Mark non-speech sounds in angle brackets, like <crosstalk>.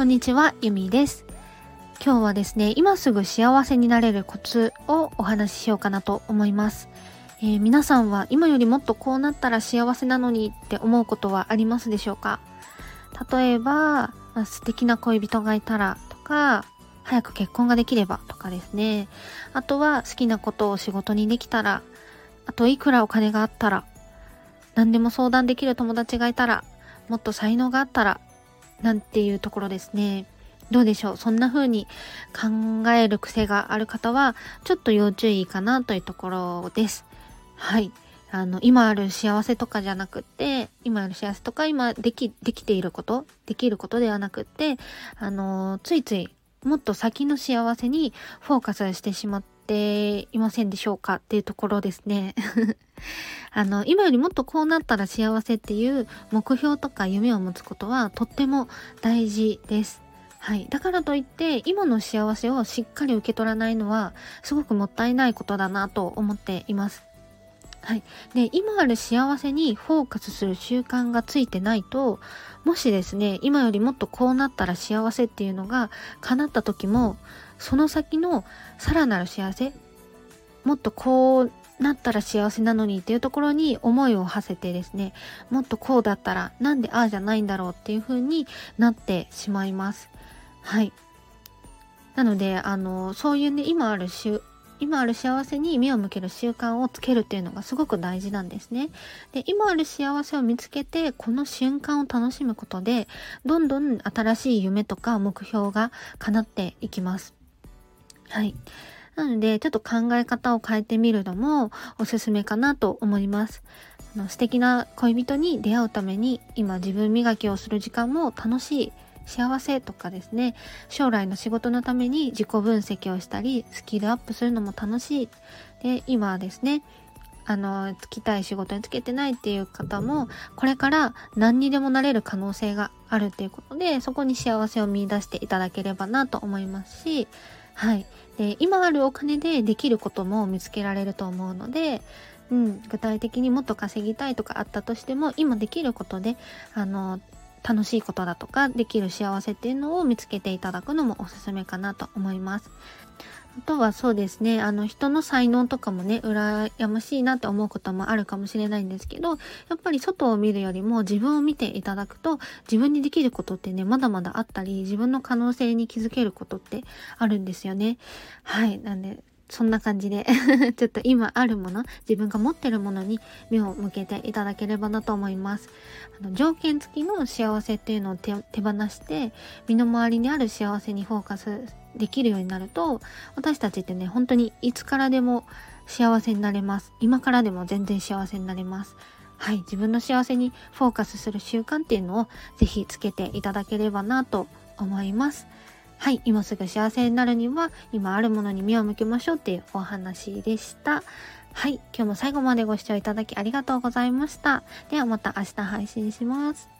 こんにちは、ゆみです。今日はですね、今すぐ幸せになれるコツをお話ししようかなと思います。えー、皆さんは今よりもっとこうなったら幸せなのにって思うことはありますでしょうか？例えば、まあ、素敵な恋人がいたらとか、早く結婚ができればとかですね。あとは好きなことを仕事にできたら、あといくらお金があったら、何でも相談できる友達がいたら、もっと才能があったら、なんていうところですね。どうでしょうそんな風に考える癖がある方は、ちょっと要注意かなというところです。はい。あの、今ある幸せとかじゃなくって、今ある幸せとか、今でき、できていること、できることではなくって、あの、ついついもっと先の幸せにフォーカスしてしまっていませんでしょうかっていうところですね。<laughs> あの、今よりもっとこうなったら幸せっていう目標とか夢を持つことはとっても大事です。はい。だからといって、今の幸せをしっかり受け取らないのは、すごくもったいないことだなと思っています。はい。で、今ある幸せにフォーカスする習慣がついてないと、もしですね、今よりもっとこうなったら幸せっていうのが叶った時も、その先のさらなる幸せ、もっとこうなったら幸せなのにっていうところに思いを馳せてですね、もっとこうだったらなんでああじゃないんだろうっていう風になってしまいます。はい。なので、あの、そういうね、今ある今ある幸せに目を向ける習慣をつけるっていうのがすごく大事なんですね。で、今ある幸せを見つけて、この瞬間を楽しむことで、どんどん新しい夢とか目標が叶っていきます。はい。なので、ちょっと考え方を変えてみるのもおすすめかなと思います。あの素敵な恋人に出会うために、今自分磨きをする時間も楽しい幸せとかですね、将来の仕事のために自己分析をしたり、スキルアップするのも楽しい。で、今はですね、あの、つきたい仕事につけてないっていう方も、これから何にでもなれる可能性があるっていうことで、そこに幸せを見出していただければなと思いますし、はい。で、今あるお金でできることも見つけられると思うので、うん、具体的にもっと稼ぎたいとかあったとしても、今できることで、あの、楽しいことだとかできる幸せっていうのを見つけていただくのもおすすめかなと思います。あとはそうですね、あの人の才能とかもね、羨ましいなって思うこともあるかもしれないんですけど、やっぱり外を見るよりも自分を見ていただくと、自分にできることってね、まだまだあったり、自分の可能性に気づけることってあるんですよね。はい。なんで、そんな感じで <laughs> ちょっと今あるもの、自分が持ってるものに目を向けていただければなと思います。あの条件付きの幸せっていうのを手放して、身の回りにある幸せにフォーカスできるようになると、私たちってね、本当にいつからでも幸せになれます。今からでも全然幸せになれます。はい、自分の幸せにフォーカスする習慣っていうのをぜひつけていただければなと思います。はい、今すぐ幸せになるには、今あるものに目を向けましょうっていうお話でした。はい、今日も最後までご視聴いただきありがとうございました。ではまた明日配信します。